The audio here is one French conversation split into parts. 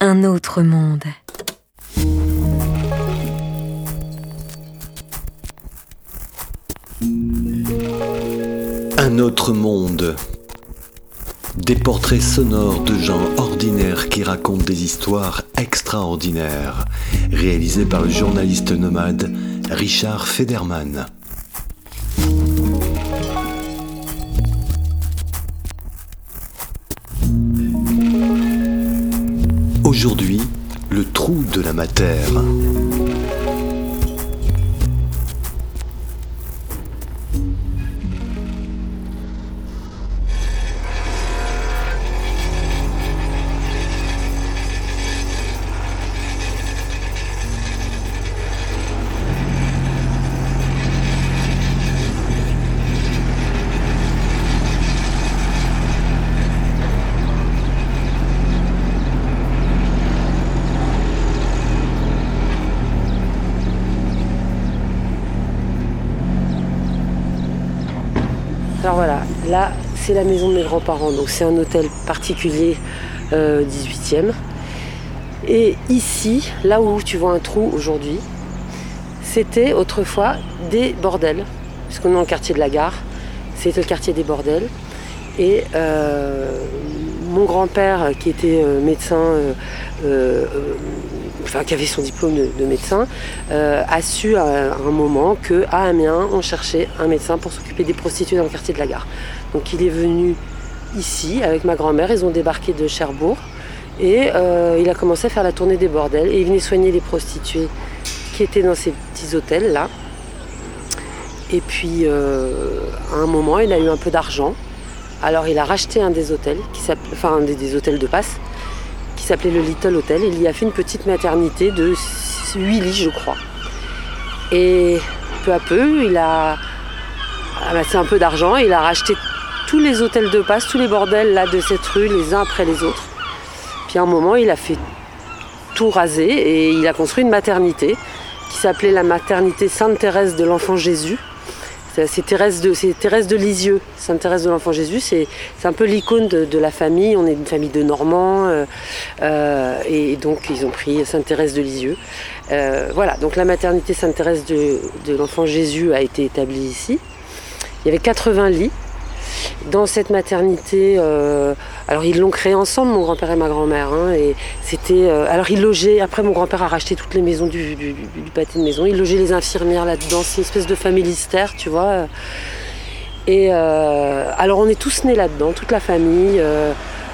Un autre monde. Un autre monde. Des portraits sonores de gens ordinaires qui racontent des histoires extraordinaires, réalisés par le journaliste nomade Richard Federman. Aujourd'hui, le trou de la matière. C'est la maison de mes grands-parents, donc c'est un hôtel particulier euh, 18e. Et ici, là où tu vois un trou aujourd'hui, c'était autrefois des bordels, puisqu'on est dans le quartier de la gare, c'était le quartier des bordels. Et euh, mon grand-père, qui était euh, médecin, euh, euh, enfin qui avait son diplôme de, de médecin, euh, a su à un moment qu'à Amiens, on cherchait un médecin pour s'occuper des prostituées dans le quartier de la gare. Donc il est venu ici avec ma grand-mère, ils ont débarqué de Cherbourg et euh, il a commencé à faire la tournée des bordels et il venait soigner les prostituées qui étaient dans ces petits hôtels là. Et puis euh, à un moment, il a eu un peu d'argent. Alors il a racheté un des hôtels, qui enfin un des, des hôtels de passe, qui s'appelait le Little Hotel. Il y a fait une petite maternité de 8 lits, je crois. Et peu à peu, il a amassé un peu d'argent. Il a racheté tous les hôtels de passe, tous les bordels là de cette rue, les uns après les autres. Puis à un moment, il a fait tout raser et il a construit une maternité qui s'appelait la maternité Sainte-Thérèse de l'Enfant Jésus. C'est Thérèse de, Thérèse de Lisieux, Sainte Thérèse de l'Enfant Jésus. C'est un peu l'icône de, la famille. On est une famille de Normands. euh, euh, et donc, ils ont pris Sainte Thérèse de Lisieux. Euh, voilà, donc la maternité Sainte Thérèse de l'Enfant Jésus a été établie ici. Il y avait 80 lits. Dans cette maternité, euh, alors ils l'ont créée ensemble, mon grand-père et ma grand-mère. hein, et c'était, euh, alors ils logeaient. Après, mon grand-père a racheté toutes les maisons du, du- pâté de maison. Il logeait les infirmières là-dedans. C'est une espèce de famille listère, tu vois. Et euh, alors on est tous nés là-dedans, toute la famille.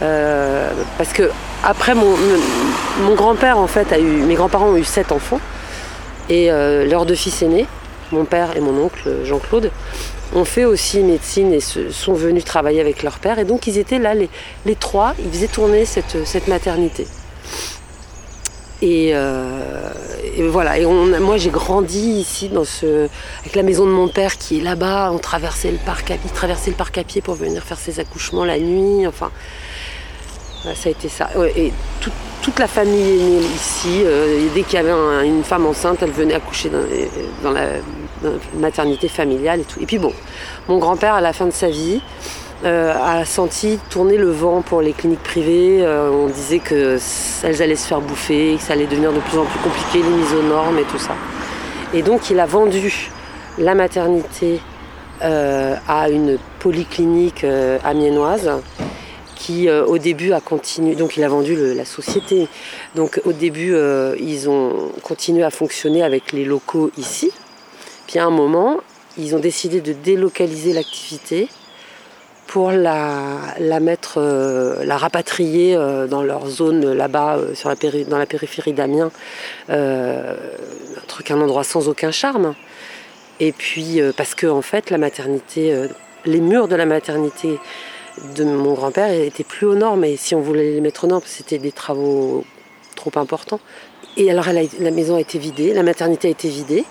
parce que après mon, mon grand-père en fait a eu, mes grands-parents ont eu sept enfants et leurs deux fils aînés, mon père et mon oncle Jean-Claude, ont fait aussi médecine et se, sont venus travailler avec leur père. Et donc ils étaient là, les, trois, ils faisaient tourner cette, maternité. Et, euh, et voilà, et on, moi j'ai grandi ici dans ce, avec la maison de mon père qui est là-bas. On traversait le parc à, il traversait le parc à pied pour venir faire ses accouchements la nuit. Enfin, voilà, ça a été ça. Et tout- toute la famille est née ici. Euh, et dès qu'il y avait un- une femme enceinte, elle venait accoucher dans, dans la maternité familiale et tout. Et puis bon, mon grand-père, à la fin de sa vie, euh, a senti tourner le vent pour les cliniques privées. Euh, on disait que elles allaient se faire bouffer, que ça allait devenir de plus en plus compliqué, les mises aux normes et tout ça. Et donc il a vendu la maternité euh, à une polyclinique amiénoise qui au début a continué, donc il a vendu la société. Donc au début ils ont continué à fonctionner avec les locaux ici. Puis à un moment ils ont décidé de délocaliser l'activité pour la, mettre, euh, la rapatrier euh, dans leur zone là-bas, euh, la dans la périphérie d'Amiens, un truc, un endroit sans aucun charme. Et puis parce que en fait la maternité, les murs de la maternité de mon grand-père étaient plus aux normes. Et si on voulait les mettre aux normes, c'était des travaux trop importants. Et alors la maison a été vidée, la maternité a été vidée.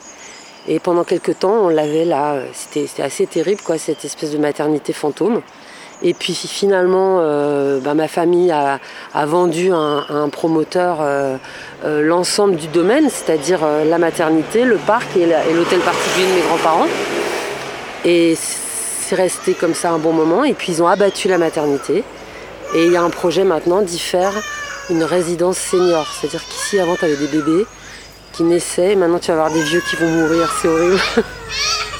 Et pendant quelques temps, on l'avait là. C'était assez terrible, quoi, cette espèce de maternité fantôme. Et puis finalement, euh, bah, ma famille a, a vendu à un, promoteur euh, euh, l'ensemble du domaine, c'est-à-dire euh, la maternité, le parc et l'hôtel particulier de mes grands-parents. Et c'est resté comme ça un bon moment. Et puis ils ont abattu la maternité. Et il y a un projet maintenant d'y faire une résidence senior. C'est-à-dire qu'ici, avant, tu avais des bébés qui naissaient. Maintenant, tu vas avoir des vieux qui vont mourir. C'est horrible.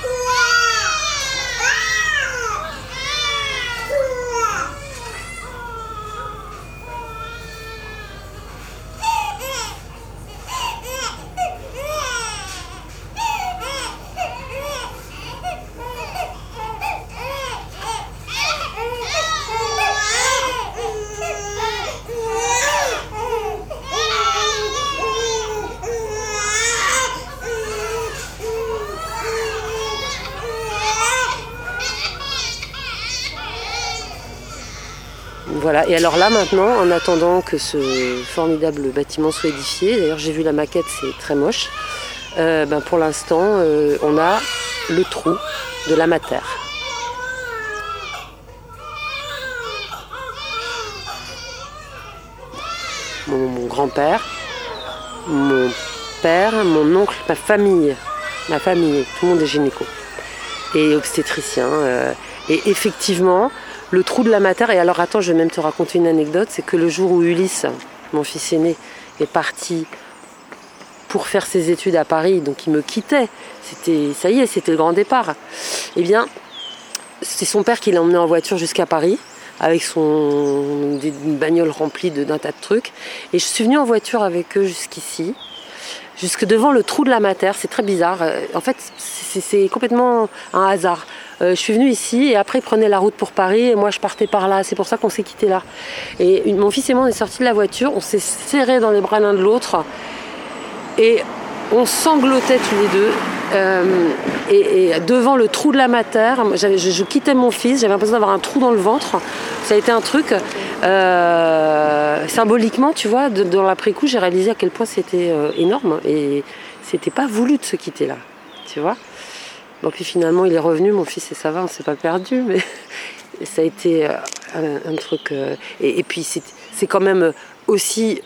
Voilà, et alors là maintenant, en attendant que ce formidable bâtiment soit édifié, d'ailleurs j'ai vu la maquette, c'est très moche, euh, ben pour l'instant euh, on a le trou de la. Mon, mon grand-père, mon père, mon oncle, ma famille, ma famille, tout le monde est gynéco et obstétricien. euh, et effectivement, le trou de la mater, et alors attends, je vais même te raconter une anecdote, c'est que le jour où Ulysse, mon fils aîné, est parti pour faire ses études à Paris, donc il me quittait, c'était, ça y est, c'était le grand départ, eh bien, c'est son père qui l'a emmené en voiture jusqu'à Paris, avec son, une bagnole remplie d'un tas de trucs, et je suis venue en voiture avec eux jusqu'ici, jusque devant le trou de la mater, c'est très bizarre, Euh, en fait, c'est, complètement un hasard. Euh, je suis venue ici et après ils prenaient la route pour Paris et moi je partais par là. C'est pour ça qu'on s'est quitté là. Et mon fils et moi on est sortis de la voiture, on s'est serrés dans les bras l'un de l'autre et on sanglotait tous les deux. Euh, et, devant le trou de la mater, je, quittais mon fils, j'avais l'impression d'avoir un trou dans le ventre. Ça a été un truc euh, symboliquement, tu vois. dans l'après-coup, j'ai réalisé à quel point c'était euh, énorme et c'était pas voulu de se quitter là, tu vois. Bon, puis finalement, il est revenu, mon fils, et ça va, on s'est pas perdu, mais ça a été un, truc. et, et puis, c'est quand même aussi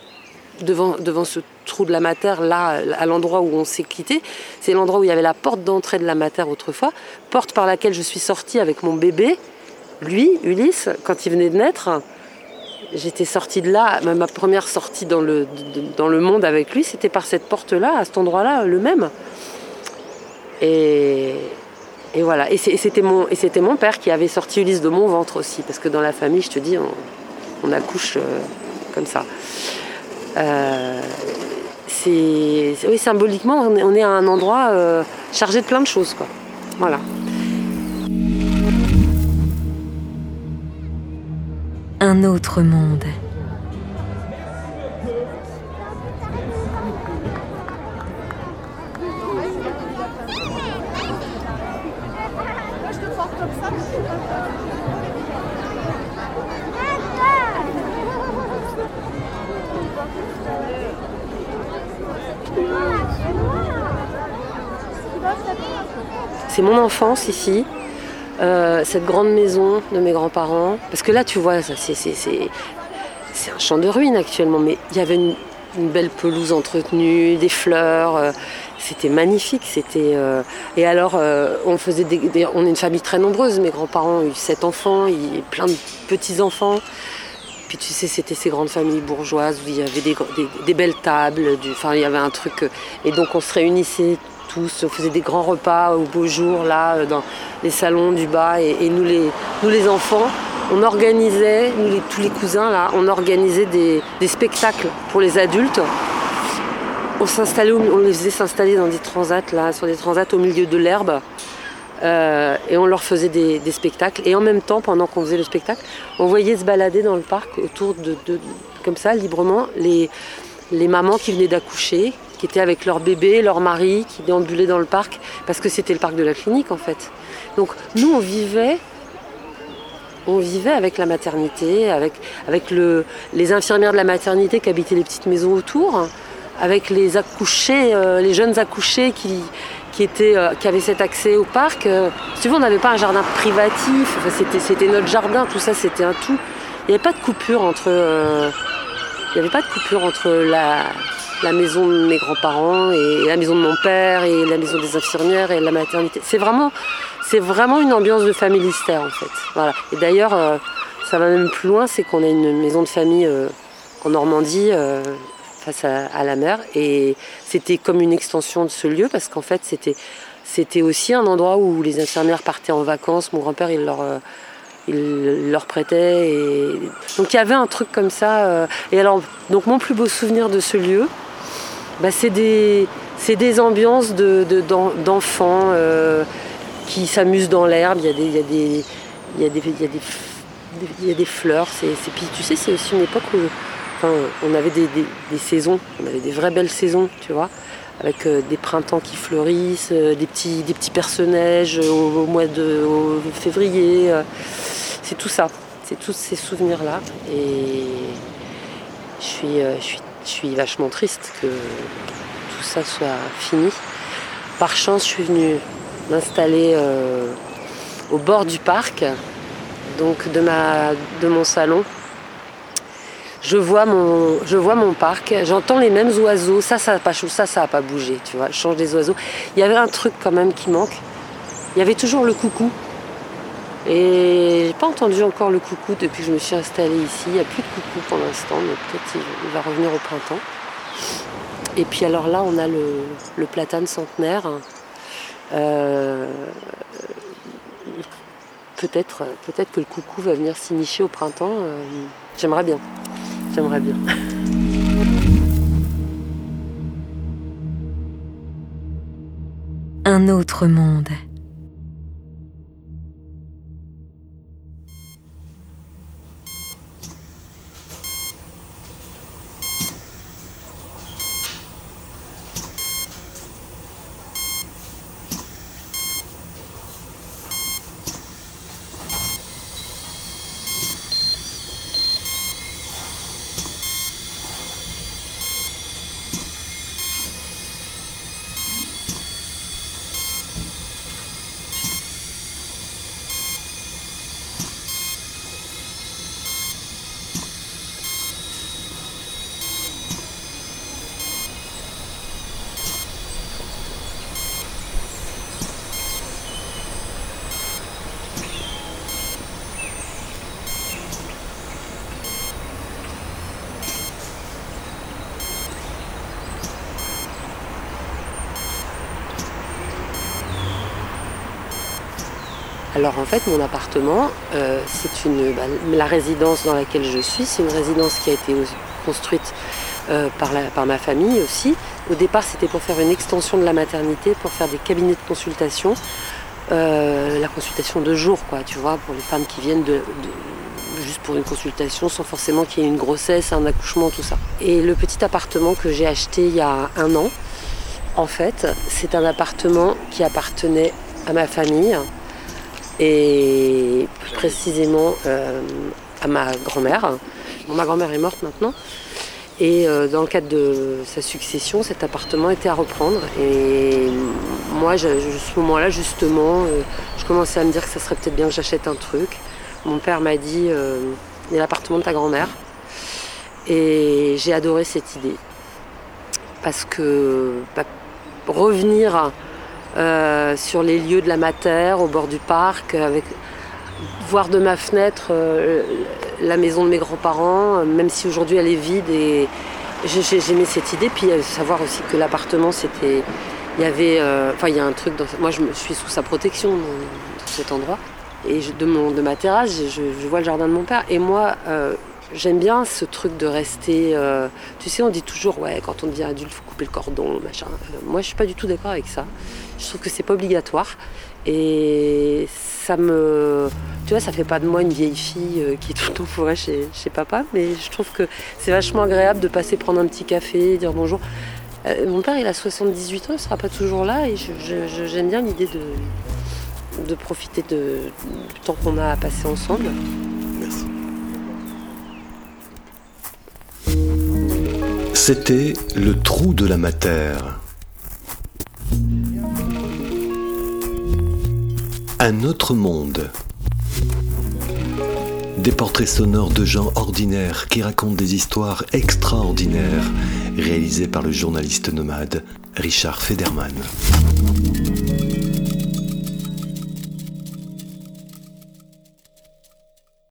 devant, devant ce trou de la mater, là, à l'endroit où on s'est quitté, c'est l'endroit où il y avait la porte d'entrée de la mater autrefois, porte par laquelle je suis sortie avec mon bébé. Lui, Ulysse, quand il venait de naître, j'étais sortie de là, ma première sortie dans le, dans le monde avec lui, c'était par cette porte-là, à cet endroit-là, le même. Et, et voilà. Et c'était mon, et mon père qui avait sorti Ulysse de mon ventre aussi, parce que dans la famille, je te dis, on, on accouche euh, comme ça. Euh, oui, symboliquement, on est, on est à un endroit euh, chargé de plein de choses, quoi. Voilà. Un autre monde. C'est mon enfance ici, euh, cette grande maison de mes grands-parents. Parce que là, tu vois, c'est, un champ de ruines actuellement, mais il y avait une, belle pelouse entretenue, des fleurs. euh, c'était magnifique. C'était, euh, et alors, on faisait des, on est une famille très nombreuse. Mes grands-parents ont eu sept enfants, plein de petits-enfants. Puis tu sais, c'était ces grandes familles bourgeoises où il y avait des, belles tables, du, enfin il y avait un truc. Et donc on se réunissait on faisait des grands repas au beau jour là, euh, dans les salons du bas. Et, nous, les, enfants, on organisait, tous les cousins là, on organisait des, spectacles pour les adultes. On s'installait, on les faisait s'installer dans des transats là, sur des transats au milieu de l'herbe. Euh, et on leur faisait des, spectacles. Et en même temps, pendant qu'on faisait le spectacle, on voyait se balader dans le parc autour de, comme ça, librement, les mamans qui venaient d'accoucher, qui étaient avec leur bébé, leur mari, qui déambulaient dans le parc, parce que c'était le parc de la clinique en fait. Donc nous, on vivait, on vivait avec la maternité, avec, avec le, les infirmières de la maternité qui habitaient les petites maisons autour, avec les accouchés, euh, les jeunes accouchés qui, qui, étaient, euh, qui avaient cet accès au parc. Euh, si on n'avait pas un jardin privatif, c'était notre jardin, tout ça, c'était un tout. Il n'y avait pas de coupure entre, euh, il n'y avait pas de coupure entre la, la maison de mes grands-parents et la maison de mon père et la maison des infirmières et la maternité. C'est vraiment, c'est vraiment une ambiance de familistère en fait. Et d'ailleurs, euh, ça va même plus loin, c'est qu'on a une maison de famille euh, en Normandie euh, face à, la mer. Et c'était comme une extension de ce lieu parce qu'en fait, c'était, c'était aussi un endroit où les infirmières partaient en vacances. Mon grand-père, il leur, leur prêtait. Et... Donc il y avait un truc comme ça. Et alors, donc mon plus beau souvenir de ce lieu, bah, c'est des, des ambiances de, d'enfants qui s'amusent dans l'herbe. Il y a des, des, des, des des fleurs. C'est, puis tu sais, c'est aussi une époque où enfin, on avait des, saisons, on avait des vraies belles saisons, tu vois, avec euh, des printemps qui fleurissent, euh, des, petits, des petits personnages au, mois de février. Euh. c'est tout ça, c'est tous ces souvenirs-là. Et je suis, je, suis, je suis vachement triste que tout ça soit fini. Par chance, je suis venue m'installer au bord du parc donc de, ma, de mon salon. Je vois mon, je vois mon parc, j'entends les mêmes oiseaux, ça ça n'a pas, ça, ça pas bougé, tu vois, je change des oiseaux. Il y avait un truc quand même qui manque, il y avait toujours le coucou. Et j'ai pas entendu encore le coucou depuis que je me suis installée ici. Il n'y a plus de coucou pour l'instant, mais peut-être il va revenir au printemps. Et puis alors là, on a le, platane centenaire. Euh, peut-être peut-être que le coucou va venir s'initier au printemps. Euh, j'aimerais bien. J'aimerais bien. Un autre monde. Alors en fait, mon appartement, euh, c'est une, bah, la résidence dans laquelle je suis, c'est une résidence qui a été construite euh, par, ma famille aussi. Au départ, c'était pour faire une extension de la maternité, pour faire des cabinets de consultation, euh, la consultation de jour, quoi, tu vois, pour les femmes qui viennent juste pour une consultation, sans forcément qu'il y ait une grossesse, un accouchement, tout ça. Et le petit appartement que j'ai acheté il y a un an, en fait, c'est un appartement qui appartenait à ma famille et plus précisément euh, à ma grand-mère. ma grand-mère est morte maintenant. Et euh, dans le cadre de sa succession, cet appartement était à reprendre. Et moi, à ce moment-là, justement, euh, je commençais à me dire que ça serait peut-être bien que j'achète un truc. Mon père m'a dit, il y a l'appartement de ta grand-mère. Et j'ai adoré cette idée. Parce que bah, revenir euh, sur les lieux de la Mater, au bord du parc, avec voir de ma fenêtre euh, la maison de mes grands-parents, même si aujourd'hui elle est vide. Et j'aimais cette idée. Puis euh, savoir aussi que l'appartement, c'était, il y avait, enfin il y a un truc. Dans, moi, je suis sous sa protection dans, cet endroit. Et de, mon, de ma terrasse, je, vois le jardin de mon père. Et moi, J'aime bien ce truc de rester. tu sais, on dit toujours, ouais, quand on devient adulte, faut couper le cordon, machin. moi, je suis pas du tout d'accord avec ça. Je trouve que c'est pas obligatoire. Et ça me. Tu vois, ça fait pas de moi une vieille fille euh, qui est tout le temps fourrée chez, chez papa, mais je trouve que c'est vachement agréable de passer prendre un petit café, dire bonjour. Euh, mon père, il a 78 ans, il sera pas toujours là, et j'aime bien l'idée de, profiter du temps qu'on a à passer ensemble. C'était le trou de la matière Un autre monde. Des portraits sonores de gens ordinaires qui racontent des histoires extraordinaires, réalisés par le journaliste nomade Richard Federman.